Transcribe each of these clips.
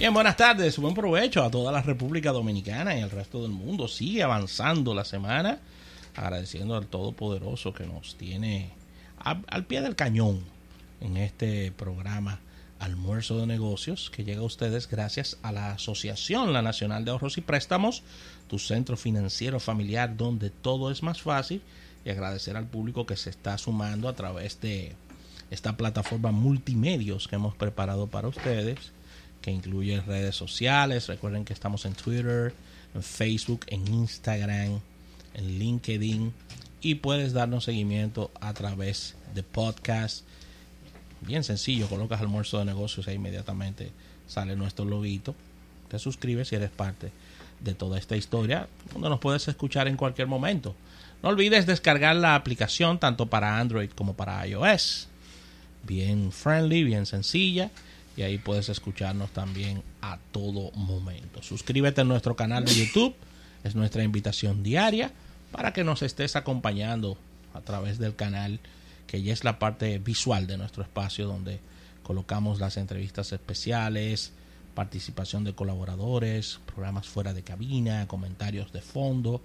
Bien, buenas tardes, buen provecho a toda la República Dominicana y al resto del mundo. Sigue avanzando la semana, agradeciendo al Todopoderoso que nos tiene al pie del cañón en este programa Almuerzo de Negocios que llega a ustedes gracias a la Asociación La Nacional de Ahorros y Préstamos, tu centro financiero familiar donde todo es más fácil y agradecer al público que se está sumando a través de esta plataforma multimedios que hemos preparado para ustedes que incluye redes sociales. Recuerden que estamos en Twitter, en Facebook, en Instagram, en LinkedIn y puedes darnos seguimiento a través de podcast. Bien sencillo, colocas almuerzo de negocios e inmediatamente sale nuestro loguito. Te suscribes y eres parte de toda esta historia, donde nos puedes escuchar en cualquier momento. No olvides descargar la aplicación tanto para Android como para iOS. Bien friendly, bien sencilla y ahí puedes escucharnos también a todo momento. Suscríbete a nuestro canal de YouTube, es nuestra invitación diaria para que nos estés acompañando a través del canal, que ya es la parte visual de nuestro espacio donde colocamos las entrevistas especiales, participación de colaboradores, programas fuera de cabina, comentarios de fondo,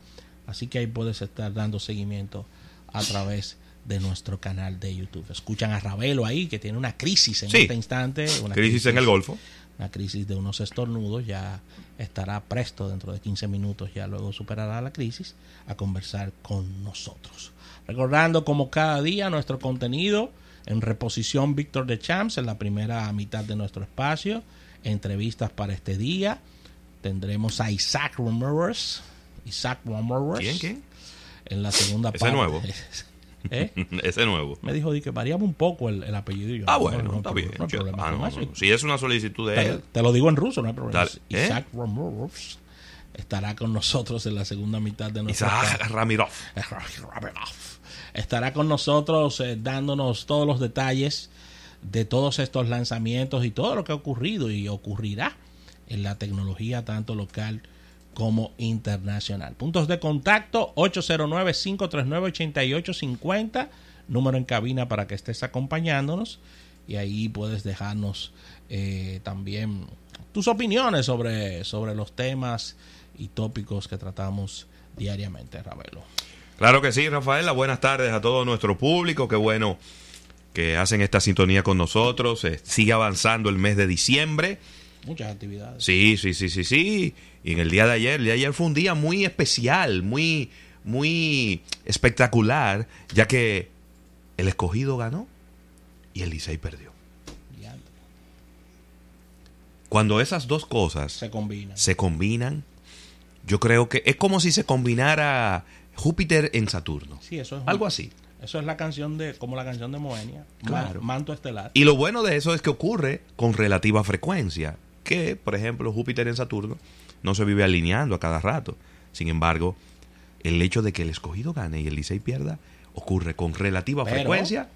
así que ahí puedes estar dando seguimiento a través de nuestro canal de YouTube. Escuchan a Ravelo ahí, que tiene una crisis en este instante. Una crisis, en el Golfo. Una crisis de unos estornudos. Ya estará presto dentro de 15 minutos, ya luego superará la crisis, a conversar con nosotros. Recordando como cada día nuestro contenido en reposición Víctor de Champs en la primera mitad de nuestro espacio. Entrevistas para este día. Tendremos a Isaac Ramirez. Isaac Ramirez. ¿Quién? ¿Quién? En la segunda parte. nuevo. ¿Eh? Ese nuevo. Me dijo que variamos un poco el, apellido. ah, bueno, está bien. Si es una solicitud de te, él. Te lo digo en ruso, no hay problema. ¿eh? Isaac Ramirov estará con nosotros en la segunda mitad de nuestra. Isaac Ramirov. Estará con nosotros eh, dándonos todos los detalles de todos estos lanzamientos y todo lo que ha ocurrido y ocurrirá en la tecnología tanto local como internacional. Puntos de contacto 809-539-8850, número en cabina para que estés acompañándonos y ahí puedes dejarnos eh, también tus opiniones sobre, sobre los temas y tópicos que tratamos diariamente, Ravelo. Claro que sí, Rafaela. Buenas tardes a todo nuestro público. Qué bueno que hacen esta sintonía con nosotros. Eh, sigue avanzando el mes de diciembre. Muchas actividades. Sí, sí, sí, sí, sí. Y en el día de ayer, el día de ayer fue un día muy especial, muy, muy espectacular, ya que el escogido ganó y el Licey perdió. Cuando esas dos cosas se combinan. se combinan, yo creo que es como si se combinara Júpiter en Saturno. Sí, eso es algo así. Eso es la canción de, como la canción de Moenia, claro. Manto Estelar. Y lo bueno de eso es que ocurre con relativa frecuencia. Que, por ejemplo, Júpiter en Saturno no se vive alineando a cada rato. Sin embargo, el hecho de que el escogido gane y el Licey pierda ocurre con relativa frecuencia.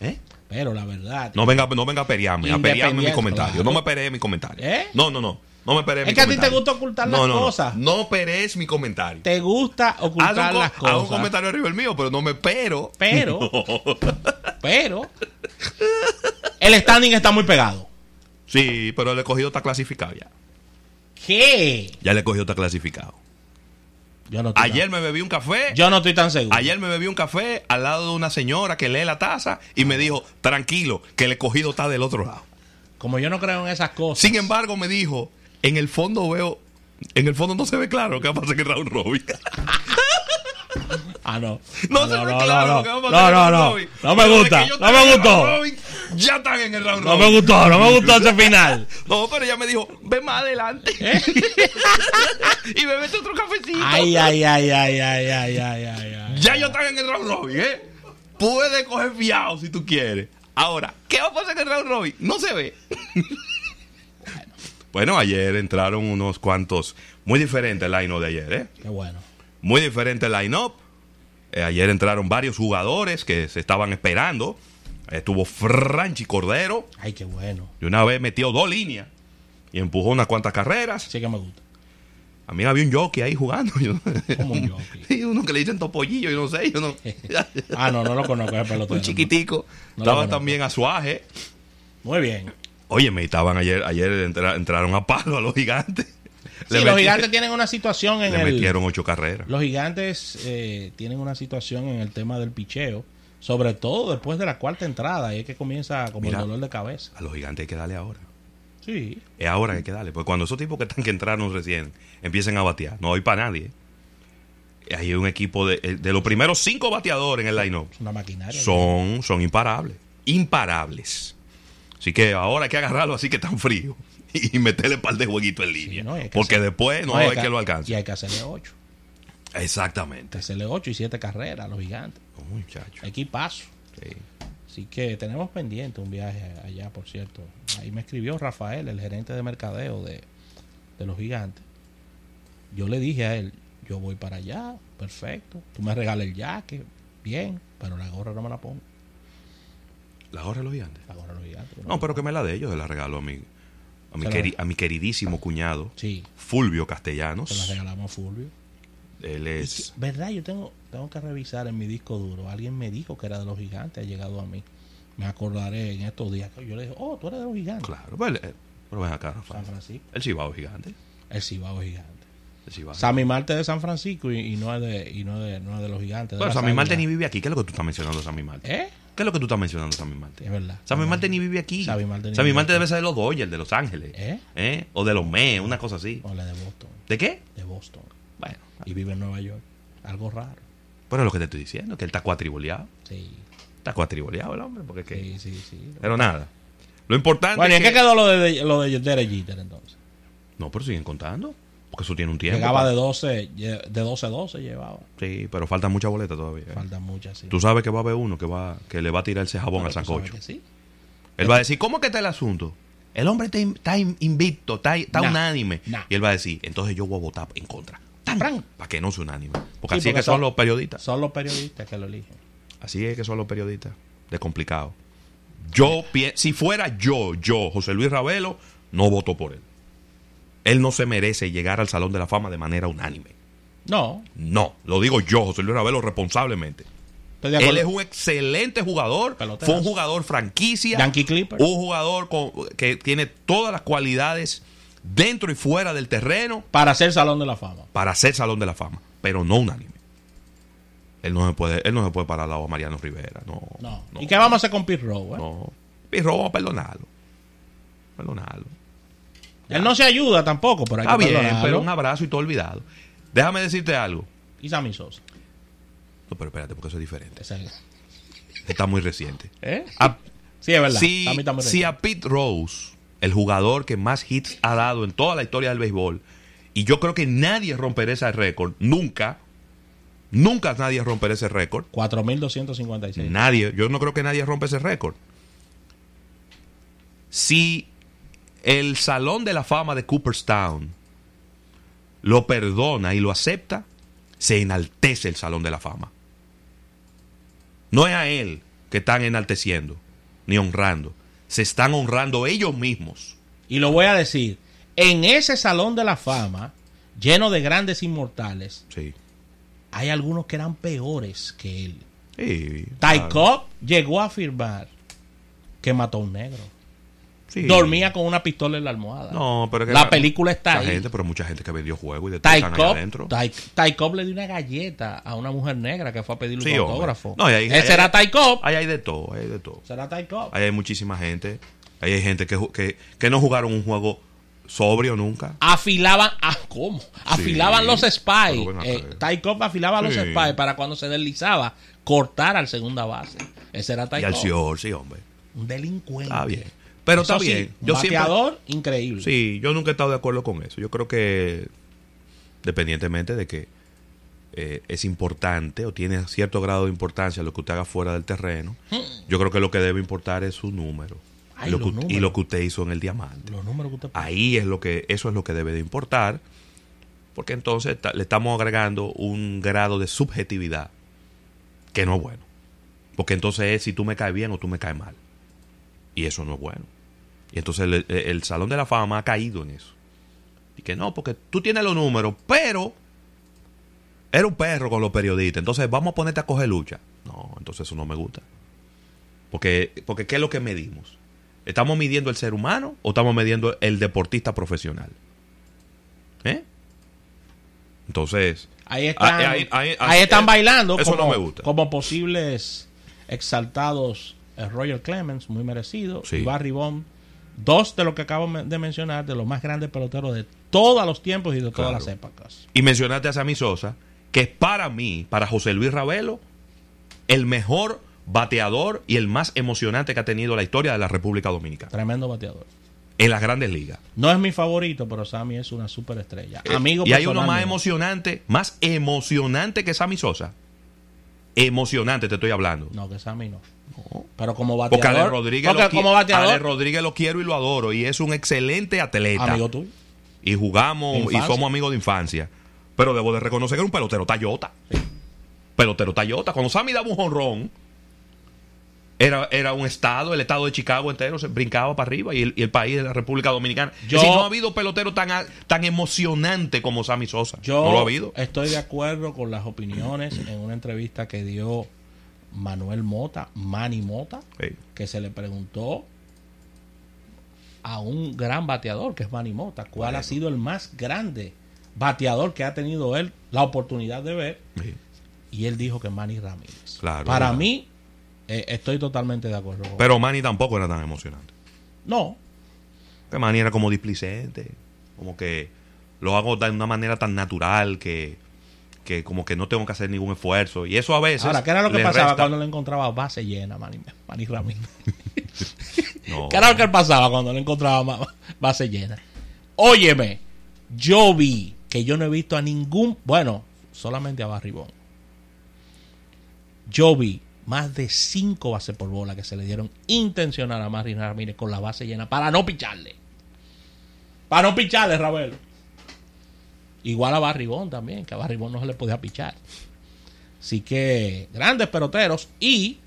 ¿Eh? Pero la verdad. No venga, no venga a periarme, a periarme mi comentario. No me peree mi comentario. ¿Eh? No, no, no. No me peree Es que a ti te gusta ocultar las cosas. No, no perees mi comentario. Te gusta ocultar las cosas. Hago un comentario arriba el mío, pero no me pero. Pero. Pero. El standing está muy pegado. Sí, pero el escogido está clasificado ya. ¿Qué? Ya le cogió está clasificado. Yo no Ayer me bebí un café. Yo no estoy tan seguro. Ayer me bebí un café al lado de una señora que lee la taza y me dijo, tranquilo, que el escogido está del otro lado. Como yo no creo en esas cosas. Sin embargo, me dijo, en el fondo veo, en el fondo no se ve claro qué va a pasar que Raúl Robin. Ah, no. No, se ve claro qué va a pasar no, no, no. No me gusta. No me gustó ya están en el round No me gustó, no me gustó ese final. No, pero ella me dijo, ve más adelante. ¿Eh? y bebete otro cafecito. Ay, ay, ay, ay, ay, ay, ay, ay, Ya yo están en el round robin, ¿eh? Puede coger fiado si tú quieres. Ahora, ¿qué va a pasar en el round robin? No se ve. bueno, ayer entraron unos cuantos. Muy diferente el line-up de ayer, ¿eh? Qué bueno. Muy diferente el line-up. Eh, ayer entraron varios jugadores que se estaban esperando. Estuvo Franchi Cordero. Ay, qué bueno. Y una vez metió dos líneas y empujó unas cuantas carreras. Sí que me gusta. A mí había un jockey ahí jugando. ¿Cómo un jockey? uno que le dicen topollillo, yo no sé. Yo no... ah, no, no lo conozco, Un chiquitico. Estaba también Azuaje. Muy bien. Oye, me estaban ayer, ayer entra- entraron a palo a los gigantes. Sí, los gigantes tienen una situación en Le el... metieron ocho carreras. Los gigantes eh, tienen una situación en el tema del picheo, sobre todo después de la cuarta entrada, y es que comienza como Mira. el dolor de cabeza. A los gigantes hay que darle ahora. Sí, Es ahora que hay que darle. Porque cuando esos tipos que están que entraron recién empiecen a batear, no hay para nadie. Hay un equipo de, eh, de los primeros cinco bateadores en el line-up. una maquinaria. Son, son imparables. Imparables. Así que ahora hay que agarrarlo así que tan frío. Y meterle un par de jueguitos en línea. no, porque hacer- después no, hay que lo alcance. Y hay que hacerle 8. Exactamente. Hacerle 8 y 7 carreras a los gigantes. Oh, muchacho. Equipazo. Sí. Así que tenemos pendiente un viaje allá, por cierto. Ahí me escribió Rafael, el gerente de mercadeo de, de los gigantes. Yo le dije a él, yo voy para allá, perfecto. Tú me regalas el jaque, bien, pero la gorra no me la pongo. La gorra de los gigantes. La gorra de los gigantes. No, pero que me la de ellos, se la regalo a mi, a mi, queri- a mi queridísimo cuñado, Sí, Fulvio se la Castellanos. regalamos a Fulvio. Él es. ¿Verdad? Yo tengo, tengo que revisar en mi disco duro. Alguien me dijo que era de los gigantes, ha llegado a mí. Me acordaré en estos días. que Yo le dije, oh, tú eres de los gigantes. Claro, pues, eh, pero ven acá, Rafael. San Francisco. El Cibao gigante. El Cibao gigante. El Cibao. Sammy Marte de San Francisco y, y no es de y no es de, no es de los gigantes. las Sammy Marte ni vive aquí. ¿Qué es lo que tú estás mencionando Sammy Marte? ¿Eh? ¿Qué es lo que tú estás mencionando Sammy Marte? Es verdad. Sammy Marte ni vive aquí. Sammy Marte Sammy debe ser de los Dodgers, de Los Ángeles. ¿Eh? ¿Eh? O de los Mets, una cosa así. No, la de Boston. ¿De qué? De Boston. Bueno, Y vive en Nueva York. Algo raro. pero es lo que te estoy diciendo, que él está cuatriboleado. Sí. Está cuatriboleado el hombre, porque que... Sí, sí, sí. Pero nada. Lo importante Bueno, ¿y en qué que... quedó lo de, lo de Derek Jeter entonces? No, pero siguen contando. Porque eso tiene un tiempo. Llegaba de 12, lle- de 12 a 12 llevaba. Sí, pero falta mucha boleta todavía. ¿eh? Faltan muchas, sí. Tú sabes que va a haber uno que va que le va a tirar ese jabón Pero al sancocho. sí. Él va a decir, ¿cómo que está el asunto? El hombre está, in- está in- invicto, está, está Nah, unánime. nah. Y él va a decir, entonces yo voy a votar en contra. Tan. Para que no sea unánime. Porque Sí, así es que son son- los periodistas. Son los periodistas que lo eligen. Así es que son los periodistas. De complicado. Yo, si fuera yo, yo, José Luis Ravelo, no voto por él. Él no se merece llegar al Salón de la Fama de manera unánime. No, No, lo digo yo, José Luis Ravelo, responsablemente. Él es un excelente jugador. Fue un jugador franquicia. Yankee Clipper. Un jugador con- que tiene todas las cualidades dentro y fuera del terreno Para ser Salón de la Fama. para ser Salón de la Fama, pero no unánime. Él no se puede, él no se puede parar al lado a Mariano Rivera. No. No. no, ¿Y qué vamos a hacer con Rose? eh? No. Pirro, a perdonarlo. Él no se ayuda tampoco, pero hay Está que bien, pero un abrazo y todo olvidado. Déjame decirte algo. Y Sammy Sosa. No, pero espérate, porque eso es diferente. Ese- Está muy reciente. ¿Eh? A- Sí, es verdad. si, está muy si a Pete Rose, el jugador que más hits ha dado en toda la historia del béisbol, y yo creo que nadie romperá ese récord, nunca, nunca nadie romperá ese récord. 4.256. Nadie, yo no creo que nadie rompa ese récord. Si el Salón de la Fama de Cooperstown lo perdona y lo acepta, se enaltece el Salón de la Fama. No es a él que están enalteciendo ni honrando. Se están honrando ellos mismos. Y lo voy a decir. En ese Salón de la Fama, lleno de grandes inmortales, Sí. hay algunos que eran peores que él. Sí, Ty. Cobb llegó a afirmar que mató a un negro. Sí. Dormía con una pistola en la almohada. No, pero que la película está ahí. gente, pero mucha gente que vendió juego y de todo están Cobb, adentro. Ty, Ty Cobb le dio una galleta a una mujer negra que fue a pedirle Sí, un hombre. autógrafo. No, ahí- Ese ahí- era Ty Cobb. Ahí hay de todo, ahí hay de todo. Será Ty Cobb. Ahí hay muchísima gente. Ahí hay gente que, que, que no jugaron un juego sobrio nunca. Afilaban, ah, ¿cómo? Afilaban los spies. Eh, Ty Cobb afilaba los Sí. spies para cuando se deslizaba cortar al segunda base. Ese era Ty Y al. Sior, sí, hombre. Un delincuente. Está bien. Pero Eso está sí, bien. un Yo siempre, bateador increíble. sí, yo nunca he estado de acuerdo con eso. Yo creo que, dependientemente de que eh, es importante o tiene cierto grado de importancia lo que usted haga fuera del terreno, yo creo que lo que debe importar es su número. Ay, y, lo que, y números. lo que usted hizo en el diamante. Los números que usted puso. Ahí es lo que, eso es lo que debe de importar, porque entonces le estamos agregando un grado de subjetividad que no es bueno. Porque entonces es si tú me caes bien o tú me caes mal. Y eso no es bueno. Y entonces el, el Salón de la Fama ha caído en eso. Y que no, porque tú tienes los números, pero era un perro con los periodistas. Entonces vamos a ponerte a coger lucha. No, entonces eso no me gusta. Porque, porque ¿qué es lo que medimos? ¿Estamos midiendo el ser humano o estamos midiendo el deportista profesional? ¿Eh? Entonces, Ahí están, Ahí- ahí- ahí- ahí están eh, bailando eso como, no me gusta. como posibles exaltados eh, Roger Clemens, muy merecido, Sí. y Barry Bond, dos de los que acabo de mencionar, de los más grandes peloteros de todos los tiempos y de todas Claro. las épocas. y mencionaste a Sammy Sosa, que es para mí, para José Luis Ravelo, el mejor bateador y el más emocionante que ha tenido la historia de la República Dominicana. Tremendo bateador. En las grandes ligas. No es mi favorito, pero Sammy es una superestrella. Amigo Eh, y hay uno más emocionante, más emocionante que Sammy Sosa. Emocionante te estoy hablando. No, que Sammy no. Pero como Porque bateador. Ale Rodríguez, porque lo, qui- como bateador. Ale Rodríguez lo quiero y lo adoro. Y es un excelente atleta. amigo tuyo. y jugamos y somos amigos de infancia. Pero debo de reconocer que era un pelotero Tayota. Pelotero Tayota. Cuando Sammy daba un jonrón, era, era un estado, el estado de Chicago entero se brincaba para arriba y el, y el país de la República Dominicana. Yo- Es decir, no ha habido pelotero tan, tan emocionante como Sammy Sosa. Yo no lo ha habido. estoy de acuerdo con las opiniones en una entrevista que dio Manuel Mota, Manny Mota, Sí. que se le preguntó a un gran bateador que es Manny Mota, cuál Bueno. ha sido el más grande bateador que ha tenido él la oportunidad de ver Sí. y él dijo que Manny Ramírez. Claro, Para claro. mí eh, estoy totalmente de acuerdo. con- Pero Manny tampoco era tan emocionante. no, Que Manny era como displicente. Como que lo hago de una manera tan natural que, que como que no tengo que hacer ningún esfuerzo. Y eso a veces. ahora, ¿qué era lo que pasaba resta- cuando le encontraba base llena, Manny, Manny Ramírez? No. ¿Qué era lo que pasaba cuando le encontraba base llena? Óyeme, yo vi que yo no he visto a ningún, bueno, solamente a Barribón. Yo vi más de cinco bases por bola que se le dieron intencional a Martín Ramírez con la base llena para no picharle. Para no picharle, Ravelo. Igual a Barribón también, que a Barribón no se le podía pichar. Así que grandes peloteros y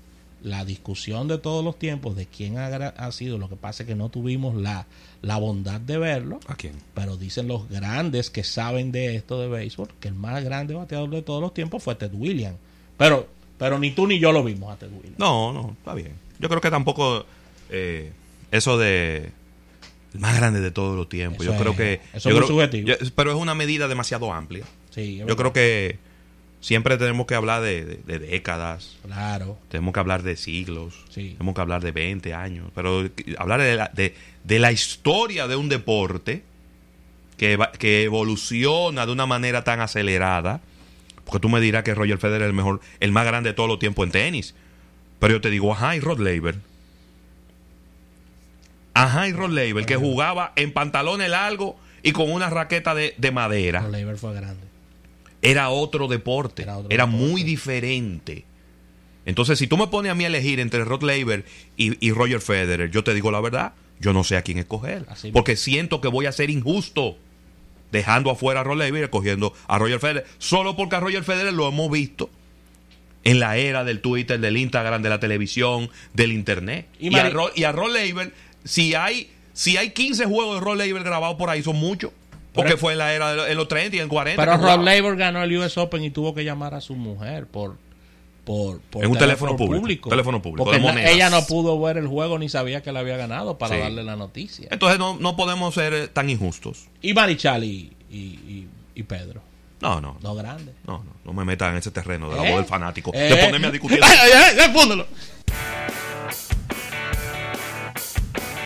la discusión de todos los tiempos de quién ha sido, lo que pasa es que no tuvimos la, la bondad de verlo, ¿A quién? pero dicen los grandes que saben de esto de béisbol que el más grande bateador de todos los tiempos fue Ted Williams. Pero, pero ni tú ni yo lo vimos a Ted Williams. No, no, está bien. Yo creo que tampoco eh, eso de el más grande de todos los tiempos. Eso yo creo es- que eso yo es creo- subjetivo. yo- pero es una medida demasiado amplia. Sí, Yo creo que siempre tenemos que hablar de, de- de décadas, Claro, tenemos que hablar de siglos, Sí. tenemos que hablar de 20 años, pero hablar de la, de, de la historia de un deporte que, que evoluciona de una manera tan acelerada, porque tú me dirás que Roger Federer es el mejor, el más grande de todos los tiempos en tenis, pero yo te digo, ajá, y Rod Laver. Ajá, y Rod Laver, que jugaba en pantalones largos y con una raqueta de, de madera Rod Laver fue grande. era otro deporte. Era Era, otro deporte. muy diferente. Entonces, si tú me pones a mí a elegir entre Rod Laver y, y Roger Federer, yo te digo la verdad, yo no sé a quién escoger. Así porque siento que voy a ser injusto dejando afuera a Rod Laver y escogiendo a Roger Federer. Solo porque a Roger Federer lo hemos visto en la era del Twitter, del Instagram, de la televisión, del Internet. Y Y, a, Ro- y a Rod Laver, si hay, si hay 15 juegos de Rod Laver grabados por ahí, son muchos. Porque Pero- fue en la era de los- en los 30 y en 40. Pero Rod. Laver ganó el US Open y tuvo que llamar a su mujer por, por, por En un teléfono público, teléfono público, Porque de na- monedas. ella no pudo ver el juego ni sabía que le había ganado para Sí. darle la noticia. Entonces no, no podemos ser eh, tan injustos. Y Marichal y, y, y- y Pedro, No, no, no, dos grandes. no, no, no me metas en ese terreno de la ¿Eh? voz del fanático. Eh. De ponerme a discutir. ¡Ay, ay, ay!